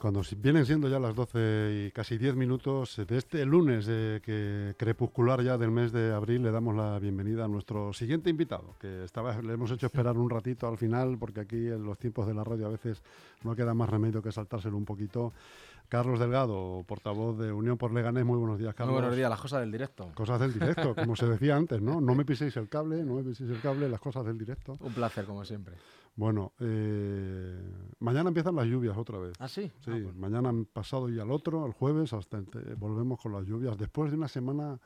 cuando vienen siendo ya las 12 y casi 10 minutos de este lunes de que crepuscular ya del mes de abril, le damos la bienvenida a nuestro siguiente invitado, que estaba, le hemos hecho esperar un ratito al final, porque aquí en los tiempos de la radio a veces no queda más remedio que saltárselo un poquito. Carlos Delgado, portavoz de Unión por Leganés, muy buenos días, Carlos. Muy buenos días, las cosas del directo. Cosas del directo, como se decía antes, ¿no? No me piséis el cable, no me piséis el cable, las cosas del directo. Un placer, como siempre. Bueno, eh, mañana empiezan las lluvias otra vez. ¿Ah, sí? Sí, Ah, pues. mañana pasado y al otro, el jueves, hasta ente- volvemos con las lluvias. Después de una semana,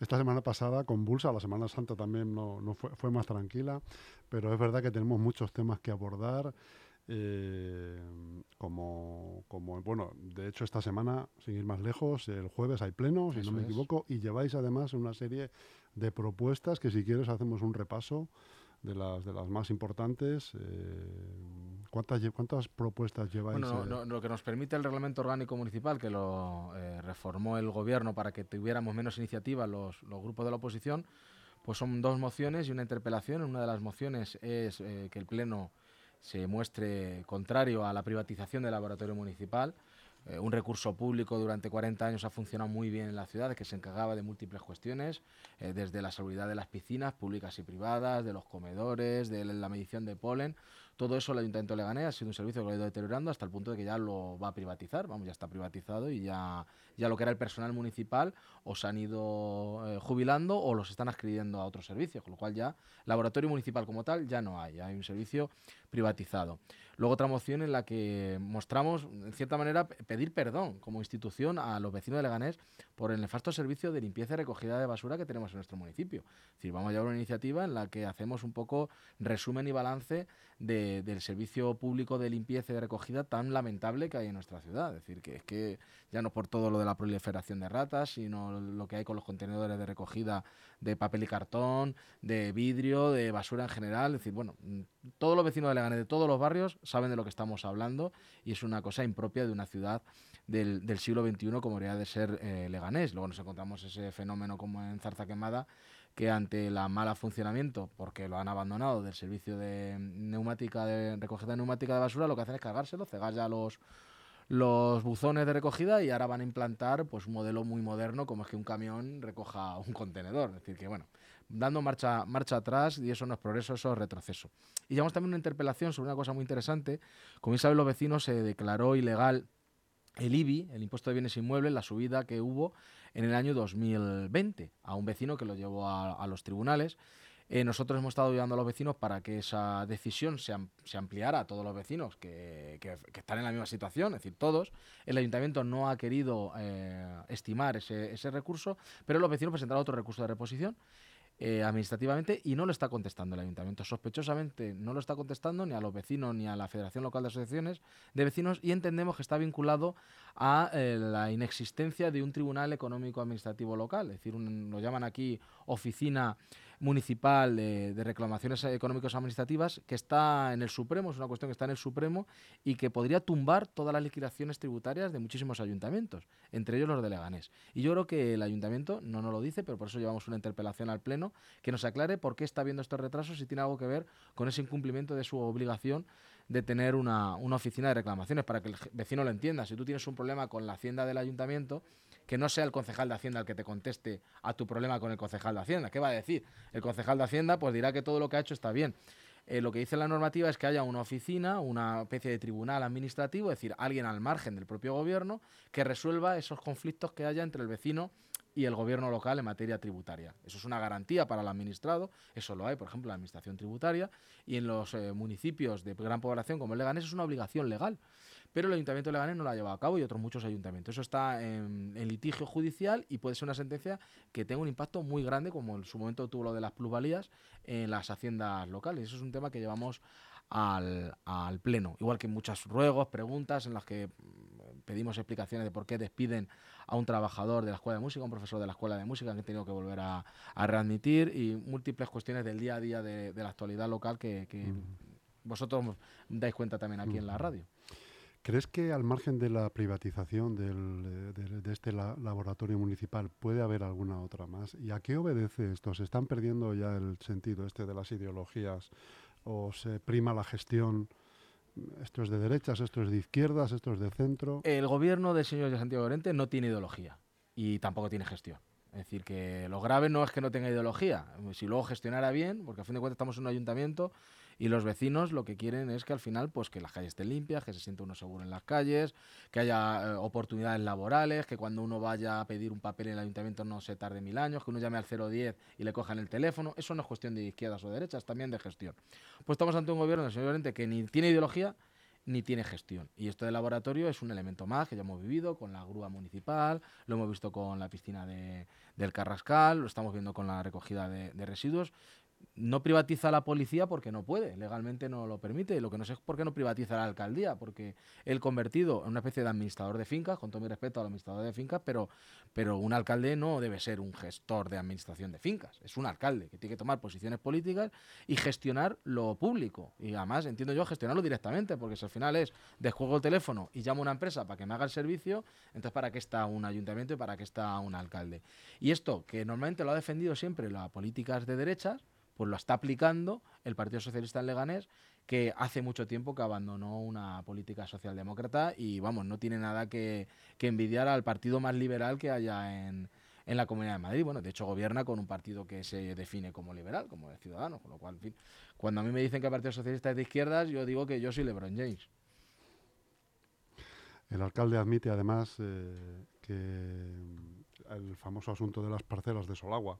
esta semana pasada convulsa, la Semana Santa también no, no fue, fue más tranquila, pero es verdad que tenemos muchos temas que abordar. eh, como, como, bueno, de hecho esta semana, sin ir más lejos, el jueves hay pleno, si Eso no me es. equivoco, y lleváis además una serie de propuestas que si quieres hacemos un repaso de las, de las más importantes. eh, ¿cuántas, ¿Cuántas propuestas lleváis? Bueno, eh? no- lo que nos permite el reglamento orgánico municipal, que lo eh, reformó el gobierno para que tuviéramos menos iniciativa los, los grupos de la oposición, pues son dos mociones y una interpelación. Una de las mociones es eh, que el Pleno se muestre contrario a la privatización del laboratorio municipal. Eh, un recurso público durante 40 años ha funcionado muy bien en la ciudad, que se encargaba de múltiples cuestiones, eh, desde la seguridad de las piscinas públicas y privadas, de los comedores, de la medición de polen. Todo eso el Ayuntamiento de Leganés ha sido un servicio que lo ha ido deteriorando hasta el punto de que ya lo va a privatizar, vamos, ya está privatizado y ya, ya lo que era el personal municipal o se han ido eh, jubilando o los están adscribiendo a otros servicios, con lo cual ya laboratorio municipal como tal ya no hay, hay un servicio privatizado. Luego otra moción en la que mostramos, en cierta manera, pe- pedir perdón como institución a los vecinos de Leganés por el nefasto servicio de limpieza y recogida de basura que tenemos en nuestro municipio. Es decir, vamos a llevar una iniciativa en la que hacemos un poco resumen y balance de- del servicio público de limpieza y de recogida tan lamentable que hay en nuestra ciudad. Es decir, que es que ya no por todo lo de la proliferación de ratas, sino lo que hay con los contenedores de recogida de papel y cartón, de vidrio, de basura en general. Es decir, bueno, mm, todos los vecinos de Leganés, de todos los barrios, saben de lo que estamos hablando y es una cosa impropia de una ciudad del, siglo XXI como debería de ser eh, Leganés. Luego nos encontramos ese fenómeno como en Zarza Quemada, que ante la mala funcionamiento, porque lo han abandonado del servicio de neumática de recogida de neumática de basura, lo que hacen es cargárselo, cegar ya los los buzones de recogida y ahora van a implantar pues un modelo muy moderno como es que un camión recoja un contenedor. Es decir, que bueno, dando marcha, marcha atrás y eso no es progreso, eso es retroceso. Y llevamos también una interpelación sobre una cosa muy interesante. Como bien saben los vecinos, se declaró ilegal el IBI, el impuesto de bienes inmuebles, la subida que hubo en el año 2020 a un vecino que lo llevó a, a los tribunales. Eh, nosotros hemos estado ayudando a los vecinos para que esa decisión se, am- se ampliara a todos los vecinos que, están en la misma situación, es decir, todos. El ayuntamiento no ha querido eh, estimar ese, recurso, pero los vecinos presentaron otro recurso de reposición eh, administrativamente y no lo está contestando el ayuntamiento. Sospechosamente no lo está contestando ni a los vecinos ni a la Federación Local de Asociaciones de Vecinos y entendemos que está vinculado a la inexistencia de un tribunal económico administrativo local, es decir, un- lo llaman aquí oficina municipal de, reclamaciones económicas administrativas que está en el Supremo, es una cuestión que está en el Supremo y que podría tumbar todas las liquidaciones tributarias de muchísimos ayuntamientos, entre ellos los de Leganés. Y yo creo que el ayuntamiento no nos lo dice, pero por eso llevamos una interpelación al Pleno que nos aclare por qué está viendo estos retrasos y tiene algo que ver con ese incumplimiento de su obligación de tener una, una oficina de reclamaciones para que el vecino lo entienda. Si tú tienes un problema con la hacienda del ayuntamiento, que no sea el concejal de Hacienda el que te conteste a tu problema con el concejal de Hacienda. ¿Qué va a decir? El concejal de Hacienda pues dirá que todo lo que ha hecho está bien. Eh, lo que dice la normativa es que haya una oficina, una especie de tribunal administrativo, es decir, alguien al margen del propio gobierno que resuelva esos conflictos que haya entre el vecino y el gobierno local en materia tributaria. Eso es una garantía para el administrado, eso lo hay, por ejemplo, en la administración tributaria, y en los eh, municipios de gran población como el Leganés es una obligación legal. Pero el Ayuntamiento de Leganés no lo ha llevado a cabo y otros muchos ayuntamientos. Eso está en, en litigio judicial y puede ser una sentencia que tenga un impacto muy grande, como en su momento tuvo lo de las plusvalías en las haciendas locales. Eso es un tema que llevamos al, al Pleno. Igual que muchos ruegos, preguntas en las que mm, pedimos explicaciones de por qué despiden a un trabajador de la Escuela de Música, un profesor de la Escuela de Música que han tenido que volver a, a readmitir y múltiples cuestiones del día a día de, de la actualidad local que, que vosotros dais cuenta también aquí en la radio. ¿Crees que al margen de la privatización del, de, este laboratorio municipal puede haber alguna otra más? ¿Y a qué obedece esto? ¿Se están perdiendo ya el sentido este de las ideologías o se prima la gestión? Esto es de derechas, esto es de izquierdas, esto es de centro. El gobierno del señor de Santiago Llorente no tiene ideología y tampoco tiene gestión. Es decir, que lo grave no es que no tenga ideología, si luego gestionara bien, porque a fin de cuentas estamos en un ayuntamiento y los vecinos lo que quieren es que al final pues que las calles estén limpias, que se sienta uno seguro en las calles, que haya eh, oportunidades laborales, que cuando uno vaya a pedir un papel en el ayuntamiento no se tarde mil años, que uno llame al 010 y le cojan el teléfono. Eso no es cuestión de izquierdas o derechas, también de gestión. Pues estamos ante un gobierno, señor que ni tiene ideología ni tiene gestión. Y esto del laboratorio es un elemento más que ya hemos vivido con la grúa municipal, lo hemos visto con la piscina de, del Carrascal, lo estamos viendo con la recogida de, de residuos no privatiza la policía porque no puede, legalmente no lo permite. Lo que no sé es por qué no privatiza la alcaldía, porque él convertido en una especie de administrador de fincas, con todo mi respeto al administrador de fincas, pero, pero un alcalde no debe ser un gestor de administración de fincas, es un alcalde que tiene que tomar posiciones políticas y gestionar lo público. Y además, entiendo yo, gestionarlo directamente, porque si al final es desjuego el teléfono y llamo a una empresa para que me haga el servicio, entonces ¿para qué está un ayuntamiento y para qué está un alcalde? Y esto, que normalmente lo ha defendido siempre las políticas de derechas, pues lo está aplicando el Partido Socialista en Leganés, que hace mucho tiempo que abandonó una política socialdemócrata y, vamos, no tiene nada que, envidiar al partido más liberal que haya en, la Comunidad de Madrid. Bueno, de hecho gobierna con un partido que se define como liberal, como de Ciudadanos, con lo cual, en fin, cuando a mí me dicen que el Partido Socialista es de izquierdas, yo digo que yo soy LeBron James. El alcalde admite además eh, que el famoso asunto de las parcelas de Solagua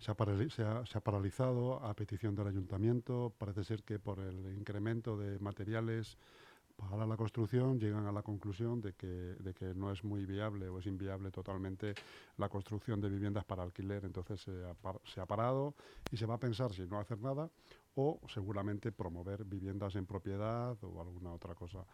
se ha, paralizado a petición del ayuntamiento. Parece ser que por el incremento de materiales para la construcción llegan a la conclusión de que, de que no es muy viable o es inviable totalmente la construcción de viviendas para alquiler. Entonces se ha, se ha parado y se va a pensar si no hacer nada o seguramente promover viviendas en propiedad o alguna otra cosa.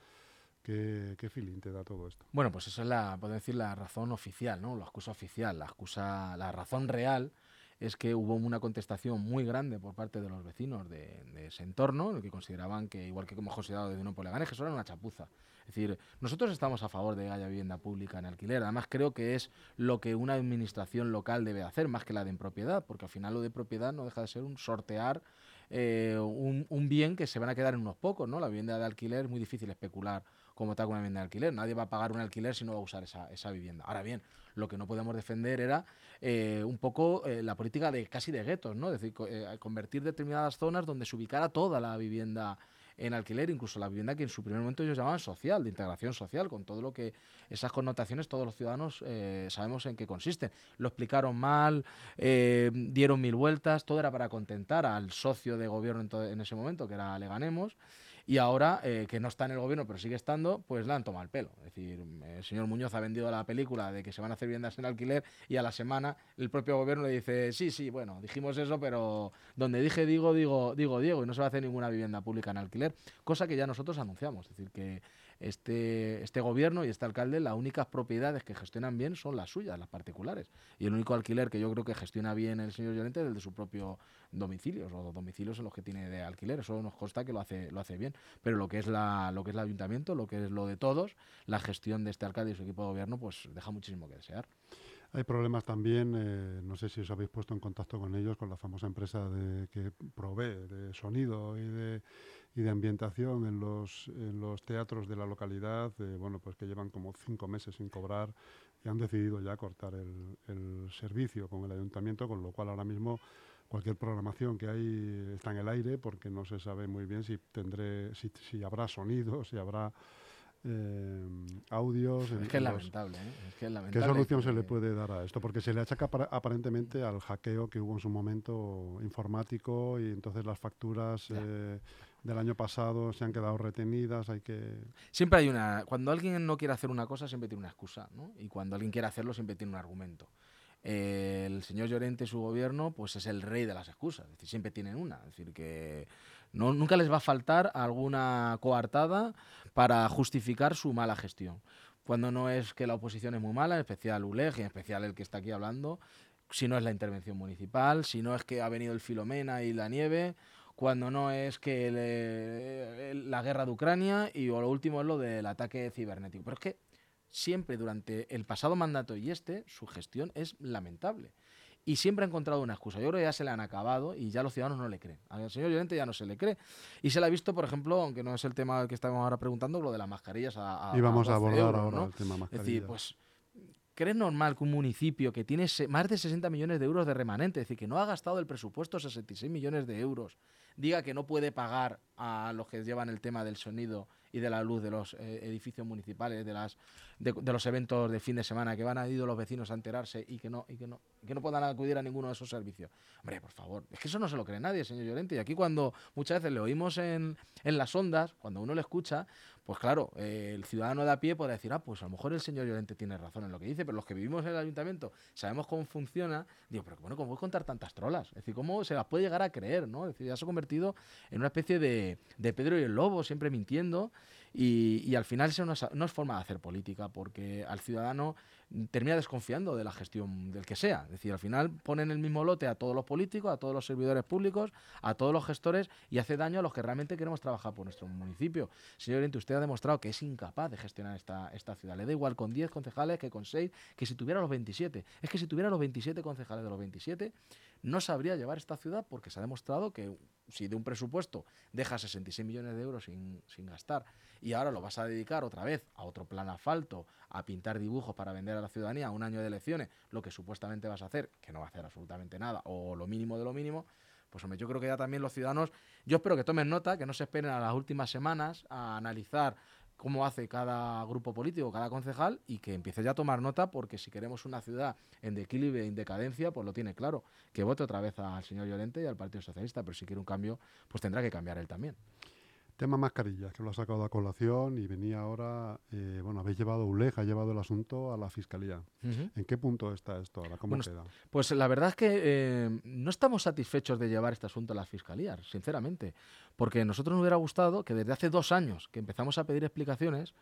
¿Qué, ¿Qué, feeling te da todo esto? Bueno, pues esa es la, puedo decir, la razón oficial, ¿no? La excusa oficial, la excusa, la razón real es que hubo una contestación muy grande por parte de los vecinos de, ese entorno, que consideraban que, igual que hemos considerado de un Leganés, que eso era una chapuza. Es decir, nosotros estamos a favor de que haya vivienda pública en alquiler. Además, creo que es lo que una administración local debe hacer, más que la de en propiedad, porque al final lo de propiedad no deja de ser un sortear eh, un, un, bien que se van a quedar en unos pocos, ¿no? La vivienda de alquiler es muy difícil especular como está con una vivienda de alquiler. Nadie va a pagar un alquiler si no va a usar esa, esa vivienda. Ahora bien, lo que no podemos defender era eh, un poco eh, la política de casi de guetos, ¿no? Es decir, convertir determinadas zonas donde se ubicara toda la vivienda en alquiler, incluso la vivienda que en su primer momento ellos llamaban social, de integración social, con todo lo que esas connotaciones todos los ciudadanos sabemos en qué consisten. Lo explicaron mal, dieron mil vueltas, todo era para contentar al socio de gobierno en, en ese momento, que era Leganemos y ahora eh, que no está en el gobierno pero sigue estando, pues le han tomado el pelo. Es decir, el señor Muñoz ha vendido la película de que se van a hacer viviendas en alquiler y a la semana el propio gobierno le dice, sí, sí, bueno, dijimos eso, pero donde dije digo, digo, digo Diego y no se va a hacer ninguna vivienda pública en alquiler, cosa que ya nosotros anunciamos. Es decir, que este, este gobierno y este alcalde, las únicas propiedades que gestionan bien son las suyas, las particulares. Y el único alquiler que yo creo que gestiona bien el señor Llorente es el de su propio domicilio, o domicilios en los que tiene de alquiler. Eso nos consta que lo hace, lo hace bien. Pero lo que es la, lo que es el ayuntamiento, lo que es lo de todos, la gestión de este alcalde y su equipo de gobierno, pues deja muchísimo que desear. Hay problemas también, eh, no sé si os habéis puesto en contacto con ellos, con la famosa empresa de, que provee de sonido y de y de ambientación en los, en los teatros de la localidad, eh, bueno, pues que llevan como cinco meses sin cobrar y han decidido ya cortar el, el, servicio con el ayuntamiento, con lo cual ahora mismo cualquier programación que hay está en el aire porque no se sabe muy bien si tendré, si, si habrá sonido, si habrá eh, audios. Es que es lamentable, ¿eh? es que es lamentable. ¿Qué solución se le puede dar a esto? Porque se le achaca aparentemente al hackeo que hubo en su momento informático y entonces las facturas eh, del año pasado se han quedado retenidas, hay que... Siempre hay una... Cuando alguien no quiere hacer una cosa, siempre tiene una excusa, ¿no? Y cuando alguien quiere hacerlo, siempre tiene un argumento. el señor Llorente su gobierno, pues es el rey de las excusas, es decir, siempre tienen una. Es decir, que no, nunca les va a faltar alguna coartada para justificar su mala gestión. Cuando no es que la oposición es muy mala, en especial ULEG y en especial el que está aquí hablando, si no es la intervención municipal, si no es que ha venido el Filomena y la nieve, cuando no es que la guerra de Ucrania y o lo último es lo del ataque cibernético. Pero es que siempre durante el pasado mandato y este, su gestión es lamentable. Y siempre ha encontrado una excusa. Yo creo que ya se le han acabado y ya los ciudadanos no le creen. Al señor Llorente ya no se le cree. Y se le ha visto, por ejemplo, aunque no es el tema que estamos ahora preguntando, lo de las mascarillas a, a Y vamos a, abordar ahora el tema mascarillas. Es decir, pues ¿Crees normal que un municipio que tiene más de 60 millones de euros de remanente, es decir, que no ha gastado el presupuesto 66 millones de euros, diga que no puede pagar a los que llevan el tema del sonido y de la luz de los eh, edificios municipales, de las de, los eventos de fin de semana, que van a ir los vecinos a enterarse y que no y que no que no puedan acudir a ninguno de esos servicios. Hombre, por favor, es que eso no se lo cree nadie, señor Llorente. Y aquí cuando muchas veces le oímos en, en las ondas, cuando uno le escucha, pues claro, eh, el ciudadano de a pie puede decir, ah, pues a lo mejor el señor Llorente tiene razón en lo que dice, pero los que vivimos en el ayuntamiento sabemos cómo funciona, digo, pero bueno, ¿cómo puedes contar tantas trolas? Es decir, ¿cómo se las puede llegar a creer, no? Es decir, ya se ha convertido en una especie de, Pedro y el Lobo, siempre mintiendo, y, al final eso no es, no es, forma de hacer política, porque al ciudadano termina desconfiando de la gestión del que sea. Es decir, al final ponen el mismo lote a todos los políticos, a todos los servidores públicos, a todos los gestores y hace daño a los que realmente queremos trabajar por nuestro municipio. Señor Oriente, usted ha demostrado que es incapaz de gestionar esta, esta ciudad. Le da igual con 10 concejales que con 6, que si tuviera los 27. Es que si tuviera los 27 concejales de los 27, no sabría llevar esta ciudad porque se ha demostrado que si de un presupuesto deja 66 millones de euros sin, sin gastar y ahora lo vas a dedicar otra vez a otro plan asfalto, a pintar dibujos para vender a la ciudadanía un año de elecciones, lo que supuestamente vas a hacer, que no va a hacer absolutamente nada, o lo mínimo de lo mínimo, pues hombre, yo creo que ya también los ciudadanos, yo espero que tomen nota, que no se esperen a las últimas semanas a analizar cómo hace cada grupo político, cada concejal, y que empiece ya a tomar nota, porque si queremos una ciudad en declive e decadencia, pues lo tiene claro, que vote otra vez al señor Llorente y al Partido Socialista, pero si quiere un cambio, pues tendrá que cambiar él también. Tema mascarillas, que lo ha sacado a colación y venía ahora, eh, bueno, habéis llevado, ULEG ha llevado el asunto a la Fiscalía. ¿En qué punto está esto ahora? ¿Cómo queda? Pues la verdad es que eh, no estamos satisfechos de llevar este asunto a la Fiscalía, sinceramente, porque a nosotros nos hubiera gustado que desde hace dos años que empezamos a pedir explicaciones,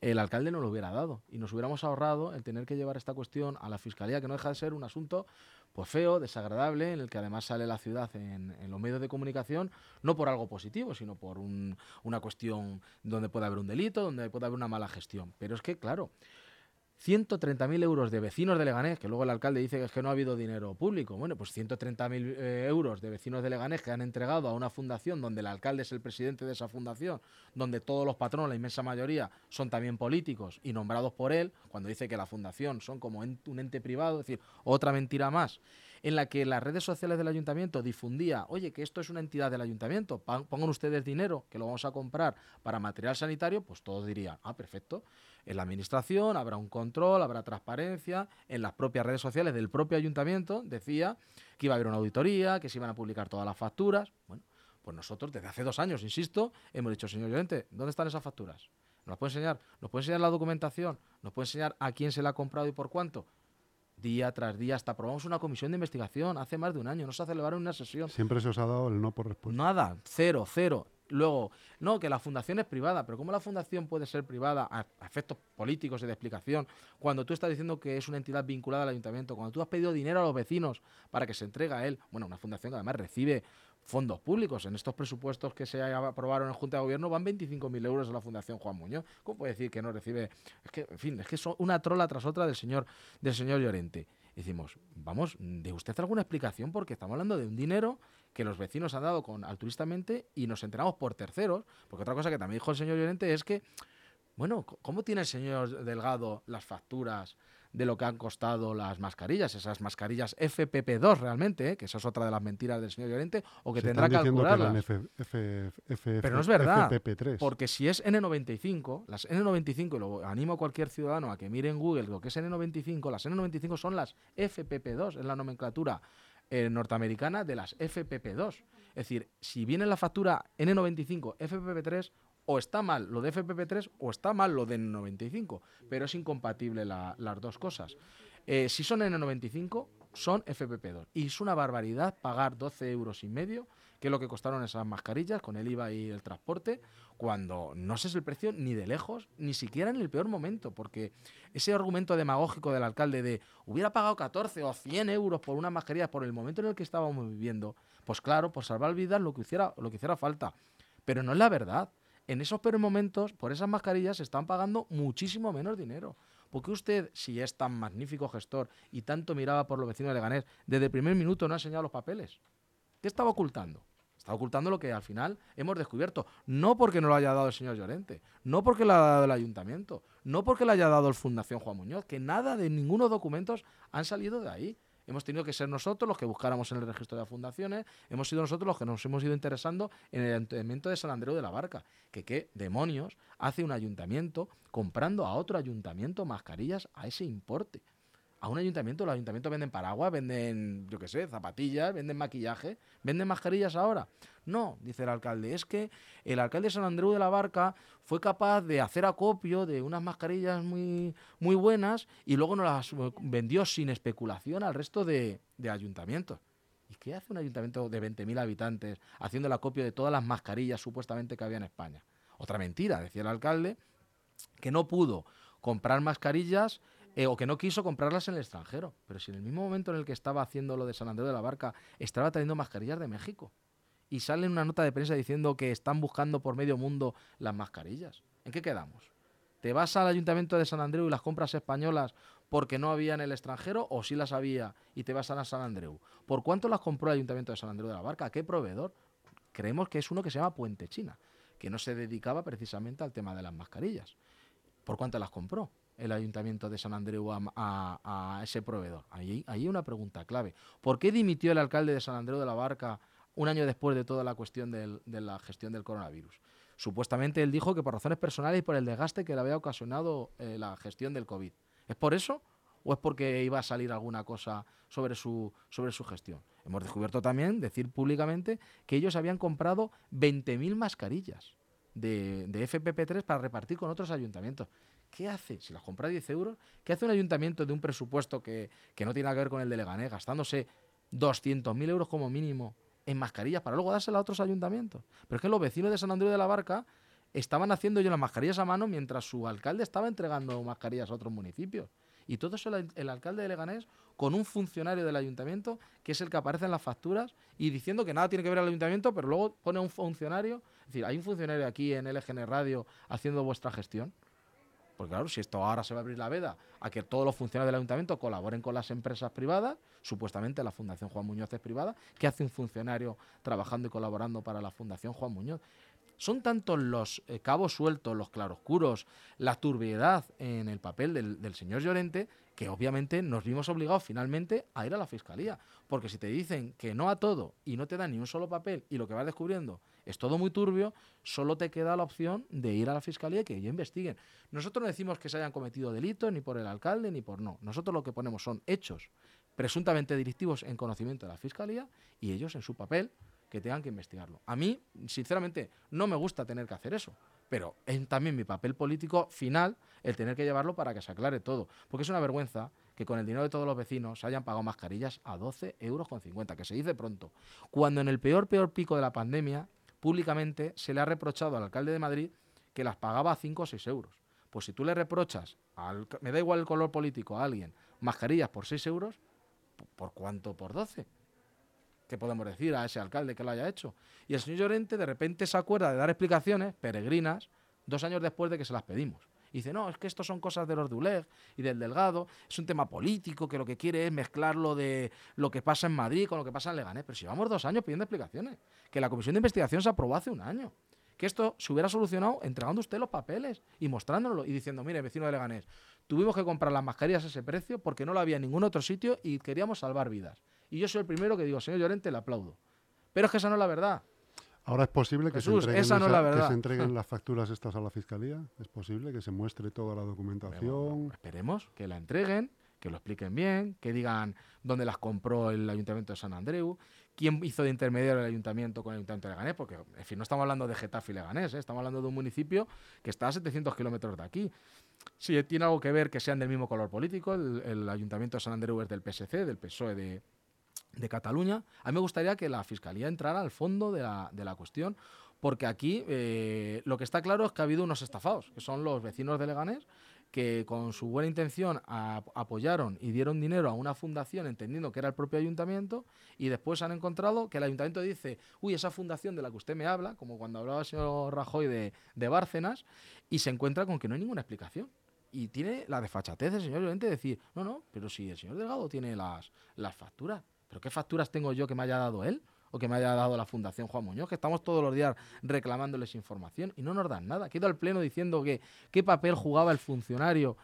el alcalde no lo hubiera dado y nos hubiéramos ahorrado el tener que llevar esta cuestión a la Fiscalía, que no deja de ser un asunto pues feo, desagradable, en el que además sale la ciudad en, los medios de comunicación, no por algo positivo, sino por una cuestión donde puede haber un delito, donde puede haber una mala gestión. Pero es que, claro, 130.000 euros de vecinos de Leganés, que luego el alcalde dice que es que no ha habido dinero público. Bueno, pues 130.000 eh, euros de vecinos de Leganés que han entregado a una fundación donde el alcalde es el presidente de esa fundación, donde todos los patronos, la inmensa mayoría, son también políticos y nombrados por él, cuando dice que la fundación son como un ente privado, es decir, otra mentira más en la que las redes sociales del ayuntamiento difundía, oye, que esto es una entidad del ayuntamiento, pongan ustedes dinero, que lo vamos a comprar para material sanitario, pues todos dirían, ah, perfecto. En la administración habrá un control, habrá transparencia, en las propias redes sociales del propio ayuntamiento decía que iba a haber una auditoría, que se iban a publicar todas las facturas. Bueno, pues nosotros desde hace dos años, insisto, hemos dicho, señor Llorente, ¿dónde están esas facturas? ¿Nos puede enseñar? ¿Nos puede enseñar la documentación? ¿Nos puede enseñar a quién se la ha comprado y por cuánto? día tras día, hasta aprobamos una comisión de investigación hace más de un año, no se ha celebrado una sesión. Siempre se os ha dado el no por respuesta. Nada, cero, cero. Luego, no, que la fundación es privada, pero ¿cómo la fundación puede ser privada a, efectos políticos y de explicación cuando tú estás diciendo que es una entidad vinculada al ayuntamiento, cuando tú has pedido dinero a los vecinos para que se entregue a él? Bueno, una fundación que además recibe fondos públicos. En estos presupuestos que se aprobaron en Junta de Gobierno van 25.000 euros a la Fundación Juan Muñoz. ¿Cómo puede decir que no recibe? Es que, en fin, es que son una trola tras otra del señor, del señor Llorente. decimos, vamos, ¿de usted alguna explicación? Porque estamos hablando de un dinero que los vecinos han dado con altruistamente y nos enteramos por terceros. Porque otra cosa que también dijo el señor Llorente es que, bueno, ¿cómo tiene el señor Delgado las facturas de lo que han costado las mascarillas, esas mascarillas FPP2 realmente, ¿eh? que esa es otra de las mentiras del señor Llorente, o que tendrá que calcularlas. Pero no es verdad, porque si es N95, las N95, y lo animo a cualquier ciudadano a que mire en Google lo que es N95, las N95 son las FPP2, es la nomenclatura eh, norteamericana de las FPP2. Es decir, si viene la factura N95 FPP3, o está mal lo de FPP3 o está mal lo de N95, pero es incompatible las dos cosas. Eh, si son N95, son FPP2. Y es una barbaridad pagar 12 euros y medio, que es lo que costaron esas mascarillas con el IVA y el transporte, cuando no sé el precio ni de lejos, ni siquiera en el peor momento, porque ese argumento demagógico del alcalde de hubiera pagado 14 o 100 euros por una mascarilla por el momento en el que estábamos viviendo, pues claro, por salvar vidas lo que hiciera, lo que hiciera falta. Pero no es la verdad. En esos peores momentos, por esas mascarillas se están pagando muchísimo menos dinero. Porque usted, si es tan magnífico gestor y tanto miraba por los vecinos de Leganés, desde el primer minuto no ha enseñado los papeles? ¿Qué estaba ocultando? Está ocultando lo que al final hemos descubierto. No porque no lo haya dado el señor Llorente, no porque lo haya dado el ayuntamiento, no porque lo haya dado el Fundación Juan Muñoz, que nada de ninguno documentos han salido de ahí. Hemos tenido que ser nosotros los que buscáramos en el registro de fundaciones, hemos sido nosotros los que nos hemos ido interesando en el ayuntamiento de San Andreu de la Barca. Que qué demonios hace un ayuntamiento comprando a otro ayuntamiento mascarillas a ese importe a un ayuntamiento, los ayuntamientos venden paraguas, venden, yo qué sé, zapatillas, venden maquillaje, venden mascarillas ahora. No, dice el alcalde, es que el alcalde de San Andreu de la Barca fue capaz de hacer acopio de unas mascarillas muy, muy buenas y luego nos las vendió sin especulación al resto de, de ayuntamientos. ¿Y qué hace un ayuntamiento de 20.000 habitantes haciendo el acopio de todas las mascarillas supuestamente que había en España? Otra mentira, decía el alcalde, que no pudo comprar mascarillas eh, o que no quiso comprarlas en el extranjero. Pero si en el mismo momento en el que estaba haciendo lo de San Andrés de la Barca, estaba trayendo mascarillas de México. Y sale una nota de prensa diciendo que están buscando por medio mundo las mascarillas. ¿En qué quedamos? ¿Te vas al ayuntamiento de San Andreu y las compras españolas porque no había en el extranjero o sí las había y te vas a San Andreu? ¿Por cuánto las compró el ayuntamiento de San Andreu de la Barca? ¿A qué proveedor? Creemos que es uno que se llama Puente China, que no se dedicaba precisamente al tema de las mascarillas. ¿Por cuánto las compró? El ayuntamiento de San Andreu a, ese proveedor? Ahí hay una pregunta clave. ¿Por qué dimitió el alcalde de San Andreu de la Barca un año después de toda la cuestión de la gestión del coronavirus? Supuestamente él dijo que por razones personales y por el desgaste que le había ocasionado eh, la gestión del COVID. ¿Es por eso o es porque iba a salir alguna cosa sobre su, sobre su gestión? Hemos descubierto también, decir públicamente, que ellos habían comprado 20.000 mascarillas de, de FPP3 para repartir con otros ayuntamientos. ¿Qué hace? Si las compra a 10 euros, ¿qué hace un ayuntamiento de un presupuesto que, no tiene nada que ver con el de Leganés, gastándose 200.000 euros como mínimo en mascarillas para luego dársela a otros ayuntamientos? Pero es que los vecinos de San Andrés de la Barca estaban haciendo ellos las mascarillas a mano mientras su alcalde estaba entregando mascarillas a otros municipios. Y todo eso el, alcalde de Leganés con un funcionario del ayuntamiento que es el que aparece en las facturas y diciendo que nada tiene que ver al ayuntamiento, pero luego pone a un funcionario. Es decir, hay un funcionario aquí en LGN Radio haciendo vuestra gestión. Porque claro, si esto ahora se va a abrir la veda a que todos los funcionarios del ayuntamiento colaboren con las empresas privadas, supuestamente la Fundación Juan Muñoz es privada, ¿qué hace un funcionario trabajando y colaborando para la Fundación Juan Muñoz? Son tantos los eh, cabos sueltos, los claroscuros, la turbiedad en el papel del, del señor Llorente que obviamente nos vimos obligados finalmente a ir a la fiscalía. Porque si te dicen que no a todo y no te dan ni un solo papel y lo que vas descubriendo es todo muy turbio, solo te queda la opción de ir a la fiscalía y que ellos investiguen. Nosotros no decimos que se hayan cometido delitos ni por el alcalde ni por no. Nosotros lo que ponemos son hechos presuntamente delictivos en conocimiento de la fiscalía y ellos en su papel que tengan que investigarlo. A mí, sinceramente, no me gusta tener que hacer eso, pero es también mi papel político final el tener que llevarlo para que se aclare todo. Porque es una vergüenza que con el dinero de todos los vecinos se hayan pagado mascarillas a 12 euros con 50, que se dice pronto. Cuando en el peor, peor pico de la pandemia públicamente se le ha reprochado al alcalde de Madrid que las pagaba a 5 o 6 euros. Pues si tú le reprochas, al, me da igual el color político, a alguien, mascarillas por 6 euros, ¿por cuánto? Por 12. ¿Qué podemos decir a ese alcalde que lo haya hecho? Y el señor Llorente de repente se acuerda de dar explicaciones peregrinas dos años después de que se las pedimos. Y dice, no, es que esto son cosas de los de y del Delgado, es un tema político que lo que quiere es mezclar lo de lo que pasa en Madrid con lo que pasa en Leganés. Pero si llevamos dos años pidiendo explicaciones, que la comisión de investigación se aprobó hace un año, que esto se hubiera solucionado entregando usted los papeles y mostrándolo y diciendo, mire, vecino de Leganés, tuvimos que comprar las mascarillas a ese precio porque no lo había en ningún otro sitio y queríamos salvar vidas. Y yo soy el primero que digo, señor Llorente, le aplaudo. Pero es que esa no es la verdad. Ahora es posible que, se, entreguen las facturas estas a la fiscalía. Es posible que se muestre toda la documentación. esperemos que la entreguen, que lo expliquen bien, que digan dónde las compró el ayuntamiento de San Andreu, quién hizo de intermediario el ayuntamiento con el ayuntamiento de Leganés, porque en fin, no estamos hablando de Getafe y Leganés, ¿eh? estamos hablando de un municipio que está a 700 kilómetros de aquí. Si tiene algo que ver que sean del mismo color político, el, el ayuntamiento de San Andreu es del PSC, del PSOE de, de Cataluña, a mí me gustaría que la Fiscalía entrara al fondo de la, de la cuestión, porque aquí eh, lo que está claro es que ha habido unos estafados, que son los vecinos de Leganés, que con su buena intención apoyaron y dieron dinero a una fundación entendiendo que era el propio ayuntamiento y después han encontrado que el ayuntamiento dice, uy, esa fundación de la que usted me habla, como cuando hablaba el señor Rajoy de, de Bárcenas, y se encuentra con que no hay ninguna explicación. Y tiene la desfachatez del señor Llorente de decir, no, no, pero si el señor Delgado tiene las, las facturas, ¿pero qué facturas tengo yo que me haya dado él? O que me haya dado la Fundación Juan Muñoz, que estamos todos los días reclamándoles información y no nos dan nada. Quedo al pleno diciendo que qué papel jugaba el funcionario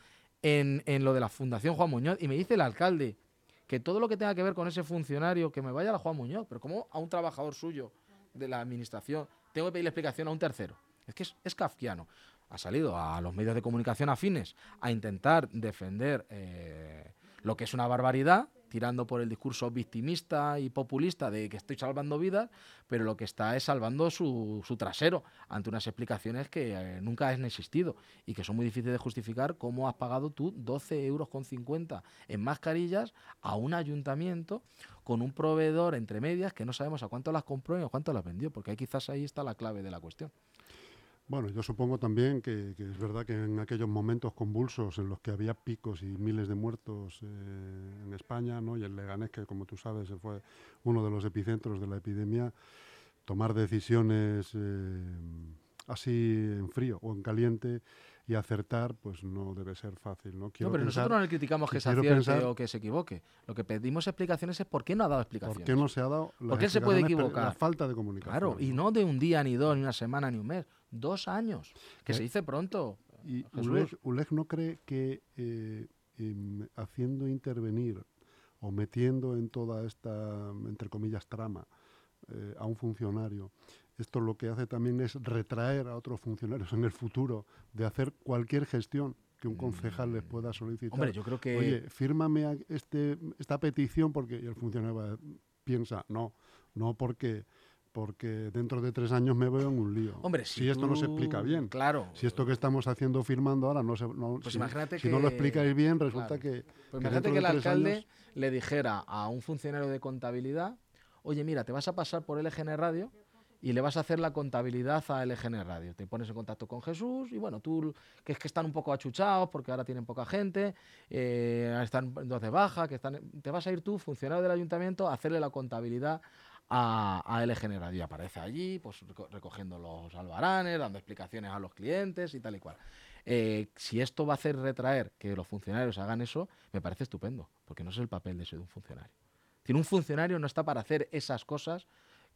en, en lo de la Fundación Juan Muñoz y me dice el alcalde que todo lo que tenga que ver con ese funcionario, que me vaya a la Juan Muñoz, pero como a un trabajador suyo de la administración tengo que pedirle explicación a un tercero. Es que es, es kafkiano ha salido a los medios de comunicación afines a intentar defender eh, lo que es una barbaridad, tirando por el discurso victimista y populista de que estoy salvando vidas, pero lo que está es salvando su, trasero ante unas explicaciones que eh, nunca han existido y que son muy difíciles de justificar cómo has pagado tú 12 euros con 50 en mascarillas a un ayuntamiento con un proveedor entre medias que no sabemos a cuánto las compró y a cuánto las vendió, porque ahí quizás ahí está la clave de la cuestión. Bueno, yo supongo también que, es verdad que en aquellos momentos convulsos en los que había picos y miles de muertos eh, en España, ¿no? y el Leganés, que como tú sabes fue uno de los epicentros de la epidemia, tomar decisiones eh, así en frío o en caliente y acertar, pues no debe ser fácil. No, no pero nosotros no le criticamos que, se acierte o que se equivoque. Lo que pedimos explicaciones es por qué no ha dado explicaciones. ¿Por qué no se ha dado? ¿Por qué se puede equivocar? La falta de comunicación. Claro, y no de un día, ni dos, ni una semana, ni un mes. Dos años. Que se dice pronto. Y Uleg, no cree que eh, em, haciendo intervenir o metiendo en toda esta, entre comillas, trama eh, a un funcionario, esto lo que hace también es retraer a otros funcionarios en el futuro de hacer cualquier gestión que un concejal les pueda solicitar. Hombre, yo creo que... Oye, fírmame este, esta petición porque el funcionario piensa, no, no porque porque dentro de tres años me veo en un lío. Hombre, si, esto no se explica bien. Claro. Si esto que estamos haciendo firmando ahora no se. No, pues si, imagínate si no lo explicáis bien, resulta que. Pues imagínate que el alcalde le dijera a un funcionario de contabilidad: Oye, mira, te vas a pasar por LGN Radio y le vas a hacer la contabilidad a LGN Radio. Te pones en contacto con Jesús y bueno, tú, que es que están un poco achuchados porque ahora tienen poca gente, eh, están dos de baja, que están, te vas a ir tú, funcionario del ayuntamiento, a hacerle la contabilidad a, a Radio. Y aparece allí, pues recogiendo los albaranes, dando explicaciones a los clientes y tal y cual. Eh, si esto va a hacer retraer que los funcionarios hagan eso, me parece estupendo, porque no es el papel de ser un funcionario. Tiene un funcionario no está para hacer esas cosas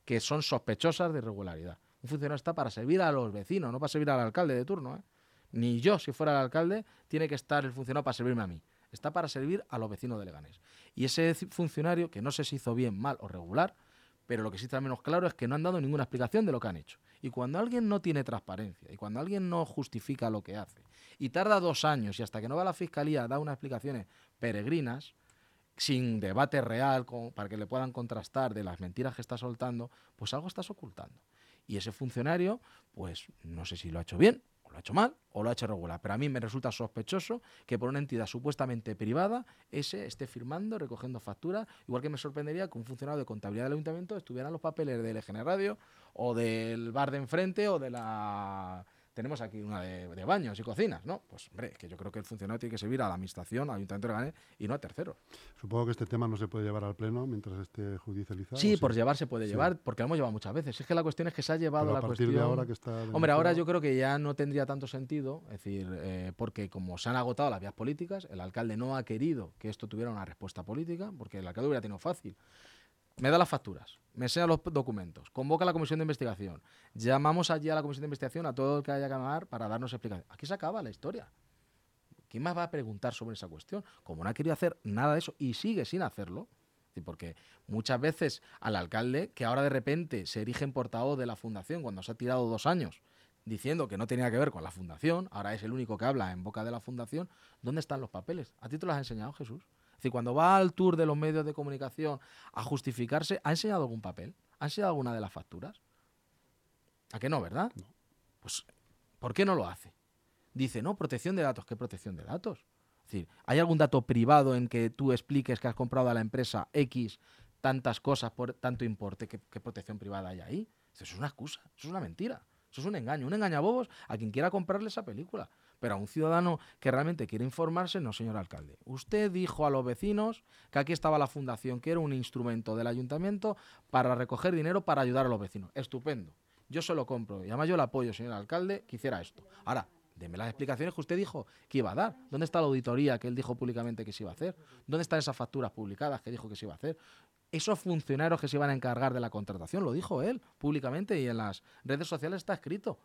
que son sospechosas de irregularidad. Un funcionario está para servir a los vecinos, no para servir al alcalde de turno. ¿eh? Ni yo, si fuera el alcalde, tiene que estar el funcionario para servirme a mí. Está para servir a los vecinos de Leganés. Y ese funcionario, que no sé si hizo bien, mal o regular, pero lo que sí está menos claro es que no han dado ninguna explicación de lo que han hecho. Y cuando alguien no tiene transparencia, y cuando alguien no justifica lo que hace, y tarda dos años y hasta que no va a la fiscalía da unas explicaciones peregrinas, sin debate real para que le puedan contrastar de las mentiras que está soltando, pues algo estás ocultando. Y ese funcionario, pues no sé si lo ha hecho bien, lo ha hecho mal, o lo ha hecho regular. Pero a mí me resulta sospechoso que por una entidad supuestamente privada, ese esté firmando, recogiendo facturas, igual que me sorprendería que un funcionario de contabilidad del ayuntamiento estuviera en los papeles del EGN Radio, o del bar de enfrente, o de la tenemos aquí una de, baños y cocinas, ¿no? Pues hombre, que yo creo que el funcionario tiene que servir a la administración, al ayuntamiento de Gané y no a terceros. Supongo que este tema no se puede llevar al pleno mientras esté judicializado. Sí, por llevar se puede llevar, porque lo hemos llevado muchas veces. Es que la cuestión es que se ha llevado la cuestión. De ahora que está hombre, ahora yo creo que ya no tendría tanto sentido, es decir, eh, porque como se han agotado las vías políticas, el alcalde no ha querido que esto tuviera una respuesta política, porque el alcalde hubiera tenido fácil me da las facturas, me enseña los documentos, convoca a la comisión de investigación, llamamos allí a la comisión de investigación a todo el que haya que llamar para darnos explicación. Aquí se acaba la historia. ¿Quién más va a preguntar sobre esa cuestión? Como no ha querido hacer nada de eso y sigue sin hacerlo, porque muchas veces al alcalde, que ahora de repente se erige en portavoz de la fundación cuando se ha tirado dos años diciendo que no tenía que ver con la fundación, ahora es el único que habla en boca de la fundación, ¿dónde están los papeles? ¿A ti te los ha enseñado Jesús? Es decir, cuando va al tour de los medios de comunicación a justificarse, ¿ha enseñado algún papel? ¿Ha enseñado alguna de las facturas? ¿A qué no, verdad? No. Pues, ¿por qué no lo hace? Dice, no, protección de datos. ¿Qué protección de datos? Es decir, ¿hay algún dato privado en que tú expliques que has comprado a la empresa X tantas cosas por tanto importe? ¿Qué, qué protección privada hay ahí? Eso es una excusa, eso es una mentira, eso es un engaño, un engañabobos a quien quiera comprarle esa película. Pero a un ciudadano que realmente quiere informarse, no, señor alcalde. Usted dijo a los vecinos que aquí estaba la fundación, que era un instrumento del ayuntamiento para recoger dinero para ayudar a los vecinos. Estupendo. Yo se lo compro. Y además yo le apoyo, señor alcalde, que hiciera esto. Ahora, deme las explicaciones que usted dijo que iba a dar. ¿Dónde está la auditoría que él dijo públicamente que se iba a hacer? ¿Dónde están esas facturas publicadas que dijo que se iba a hacer? Esos funcionarios que se iban a encargar de la contratación, lo dijo él públicamente y en las redes sociales está escrito.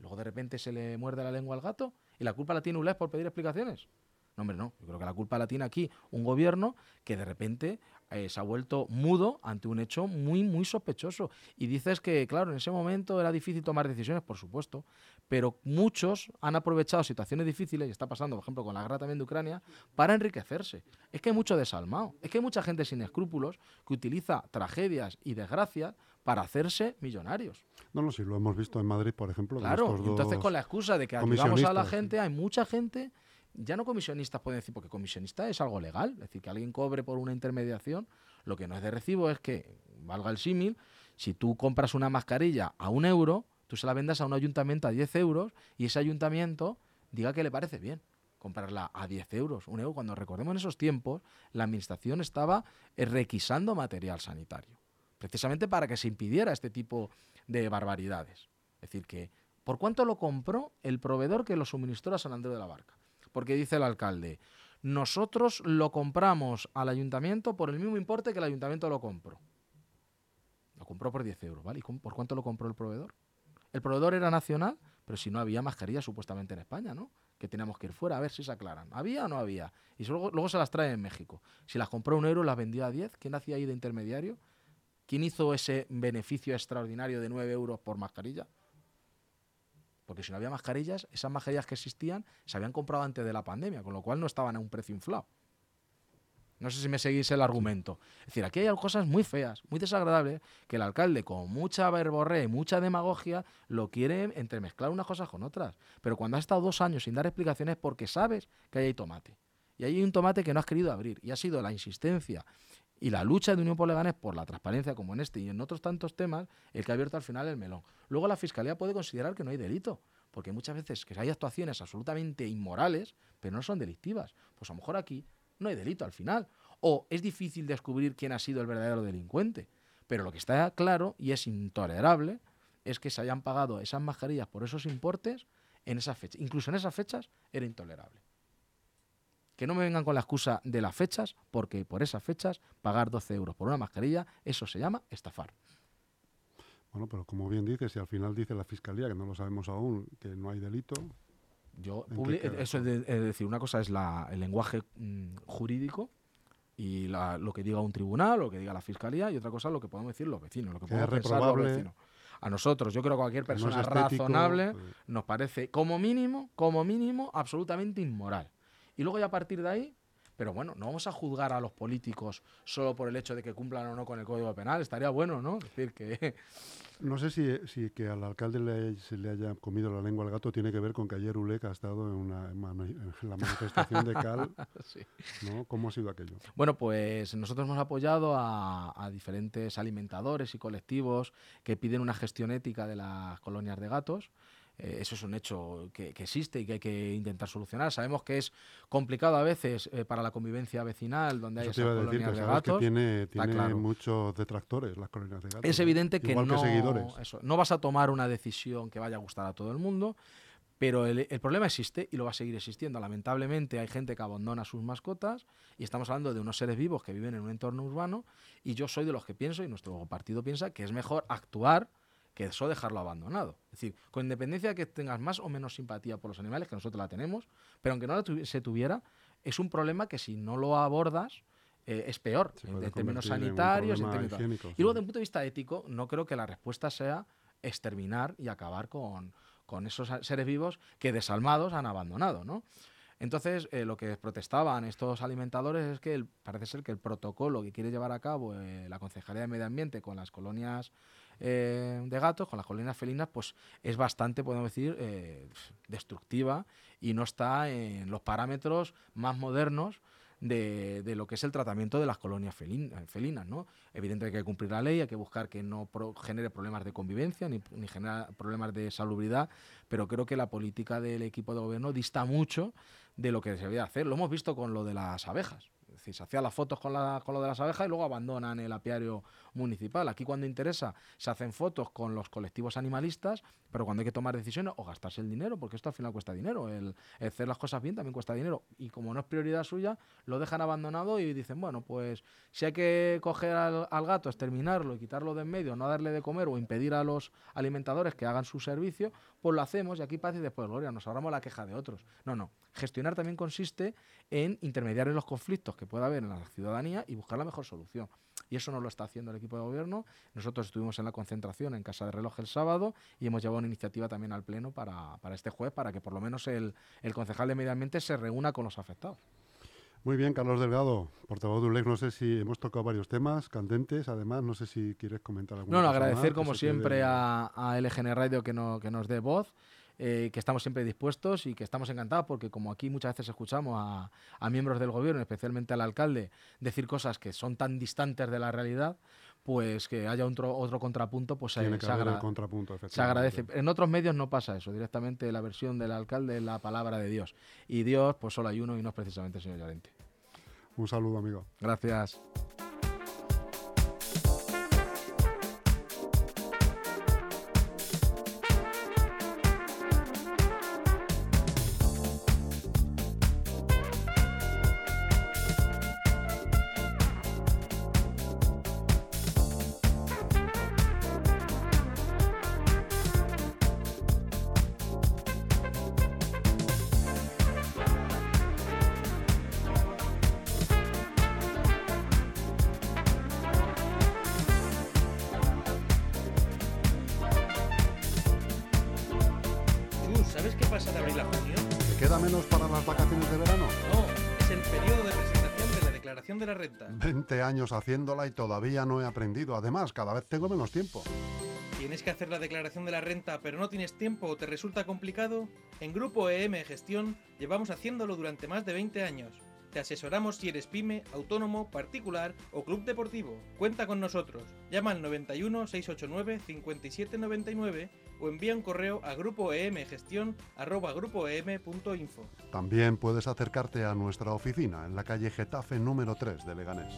Luego de repente se le muerde la lengua al gato y la culpa la tiene ULES por pedir explicaciones. No, hombre, no. Yo creo que la culpa la tiene aquí un gobierno que de repente eh, se ha vuelto mudo ante un hecho muy, muy sospechoso. Y dices que, claro, en ese momento era difícil tomar decisiones, por supuesto, pero muchos han aprovechado situaciones difíciles, y está pasando, por ejemplo, con la guerra también de Ucrania, para enriquecerse. Es que hay mucho desalmado, es que hay mucha gente sin escrúpulos que utiliza tragedias y desgracias para hacerse millonarios. No, no, sí, lo hemos visto en Madrid, por ejemplo. Claro, entonces con la excusa de que ayudamos a la gente, hay mucha gente, ya no comisionistas pueden decir, porque comisionista es algo legal, es decir, que alguien cobre por una intermediación, lo que no es de recibo es que, valga el símil, si tú compras una mascarilla a un euro, tú se la vendas a un ayuntamiento a 10 euros y ese ayuntamiento diga que le parece bien comprarla a 10 euros, un euro, cuando recordemos en esos tiempos, la administración estaba requisando material sanitario precisamente para que se impidiera este tipo de barbaridades. Es decir, que ¿por cuánto lo compró el proveedor que lo suministró a San Andrés de la Barca? Porque dice el alcalde, nosotros lo compramos al ayuntamiento por el mismo importe que el ayuntamiento lo compró. Lo compró por 10 euros, ¿vale? ¿Y por cuánto lo compró el proveedor? El proveedor era nacional, pero si no había mascarillas supuestamente en España, ¿no? Que teníamos que ir fuera a ver si se aclaran. ¿Había o no había? Y luego, luego se las trae en México. Si las compró un euro, las vendió a 10. ¿Quién hacía ahí de intermediario? ¿Quién hizo ese beneficio extraordinario de 9 euros por mascarilla? Porque si no había mascarillas, esas mascarillas que existían se habían comprado antes de la pandemia, con lo cual no estaban a un precio inflado. No sé si me seguís el argumento. Es decir, aquí hay cosas muy feas, muy desagradables, que el alcalde, con mucha verborrea y mucha demagogia, lo quiere entremezclar unas cosas con otras. Pero cuando has estado dos años sin dar explicaciones, porque sabes que ahí hay tomate. Y hay un tomate que no has querido abrir. Y ha sido la insistencia y la lucha de Unión por Leganes por la transparencia, como en este y en otros tantos temas, el que ha abierto al final el melón. Luego la Fiscalía puede considerar que no hay delito, porque muchas veces que hay actuaciones absolutamente inmorales, pero no son delictivas. Pues a lo mejor aquí no hay delito al final. O es difícil descubrir quién ha sido el verdadero delincuente. Pero lo que está claro y es intolerable es que se hayan pagado esas mascarillas por esos importes en esas fechas. Incluso en esas fechas era intolerable. Que no me vengan con la excusa de las fechas, porque por esas fechas pagar 12 euros por una mascarilla, eso se llama estafar. Bueno, pero como bien dices, si al final dice la Fiscalía, que no lo sabemos aún, que no hay delito... Yo, eso es, decir, una cosa es el lenguaje mm, jurídico y lo que diga un tribunal, lo que diga la Fiscalía, y otra cosa es lo que podemos decir los vecinos, lo que podemos pensar los vecinos. A nosotros, yo creo que cualquier persona razonable pues nos parece, como mínimo, como mínimo, absolutamente inmoral. Y luego ya a partir de ahí, pero bueno, no vamos a juzgar a los políticos solo por el hecho de que cumplan o no con el Código Penal. Estaría bueno, ¿no? decir que... No sé si, si que al alcalde se le haya comido la lengua al gato tiene que ver con que ayer ULEC ha estado en, una, la manifestación de Cal. ¿no? ¿Cómo ha sido aquello? Bueno, pues nosotros hemos apoyado a, a diferentes alimentadores y colectivos que piden una gestión ética de las colonias de gatos. Eh, eso es un hecho que, existe y que hay que intentar solucionar. Sabemos que es complicado a veces eh, para la convivencia vecinal, donde hay esas colonias de gatos. tiene, muchos detractores las colonias de gatos. Es evidente que, no, no vas a tomar una decisión que vaya a gustar a todo el mundo. Pero el, el, problema existe y lo va a seguir existiendo. Lamentablemente hay gente que abandona sus mascotas y estamos hablando de unos seres vivos que viven en un entorno urbano y yo soy de los que pienso y nuestro partido piensa que es mejor actuar que eso dejarlo abandonado. Es decir, con independencia de que tengas más o menos simpatía por los animales, que nosotros la tenemos, pero aunque no la se tuviera, es un problema que si no lo abordas, eh, es peor en, términos sanitarios. En términos... y luego, desde un punto de vista ético, no creo que la respuesta sea exterminar y acabar con, con esos seres vivos que desalmados han abandonado, ¿no? Entonces, eh, lo que protestaban estos alimentadores es que parece ser que el protocolo que quiere llevar a cabo eh, la Concejalía de Medio Ambiente con las colonias eh, de gatos, con las colonias felinas, pues es bastante, podemos decir, destructiva y no está en los parámetros más modernos de, de, lo que es el tratamiento de las colonias felinas. ¿no? Evidentemente hay que cumplir la ley, hay que buscar que no genere problemas de convivencia ni, ni genere problemas de salubridad, pero creo que la política del equipo de gobierno dista mucho de lo que se debía hacer. Lo hemos visto con lo de las abejas decir, se hacían las fotos con, la, con lo de las abejas y luego abandonan el apiario municipal. Aquí cuando interesa se hacen fotos con los colectivos animalistas, pero cuando hay que tomar decisiones o gastarse el dinero, porque esto al final cuesta dinero, el, hacer las cosas bien también cuesta dinero. Y como no es prioridad suya, lo dejan abandonado y dicen, bueno, pues si hay que coger al, gato, exterminarlo y quitarlo de en medio, no darle de comer o impedir a los alimentadores que hagan su servicio, pues lo hacemos y aquí paz y después gloria, nos ahorramos la queja de otros. No, no. Gestionar también consiste en intermediar en los conflictos que pueda haber en la ciudadanía y buscar la mejor solución. Y eso no lo está haciendo el equipo de gobierno. Nosotros estuvimos en la concentración en Casa de Reloj el sábado y hemos llevado una iniciativa también al Pleno para, este jueves, para que por lo menos el, el concejal de Medio Ambiente se reúna con los afectados. Muy bien, Carlos Delgado, portavoz de ULEX, no sé si hemos tocado varios temas candentes, además, no sé si quieres comentar algo. No, no, agradecer como siempre a, a, LGN Radio que, no, que nos dé voz eh, que estamos siempre dispuestos y que estamos encantados porque como aquí muchas veces escuchamos a, miembros del gobierno, especialmente al alcalde, decir cosas que son tan distantes de la realidad, pues que haya otro, otro contrapunto, pues se, se, agradece. En otros medios no pasa eso, directamente la versión del alcalde es la palabra de Dios. Y Dios, pues solo hay uno y no es precisamente el señor Llorente. Un saludo, amigo. Gracias. De la renta. 20 años haciéndola y todavía no he aprendido. Además, cada vez tengo menos tiempo. ¿Tienes que hacer la declaración de la renta pero no tienes tiempo o te resulta complicado? En Grupo EM Gestión llevamos haciéndolo durante más de 20 años. Te asesoramos si eres pyme, autónomo, particular o club deportivo. Cuenta con nosotros. Llama al 91 689 5799 o envía un correo a grupoemgestión@grupoem.info. También puedes acercarte a nuestra oficina en la calle Getafe número 3 de Leganés.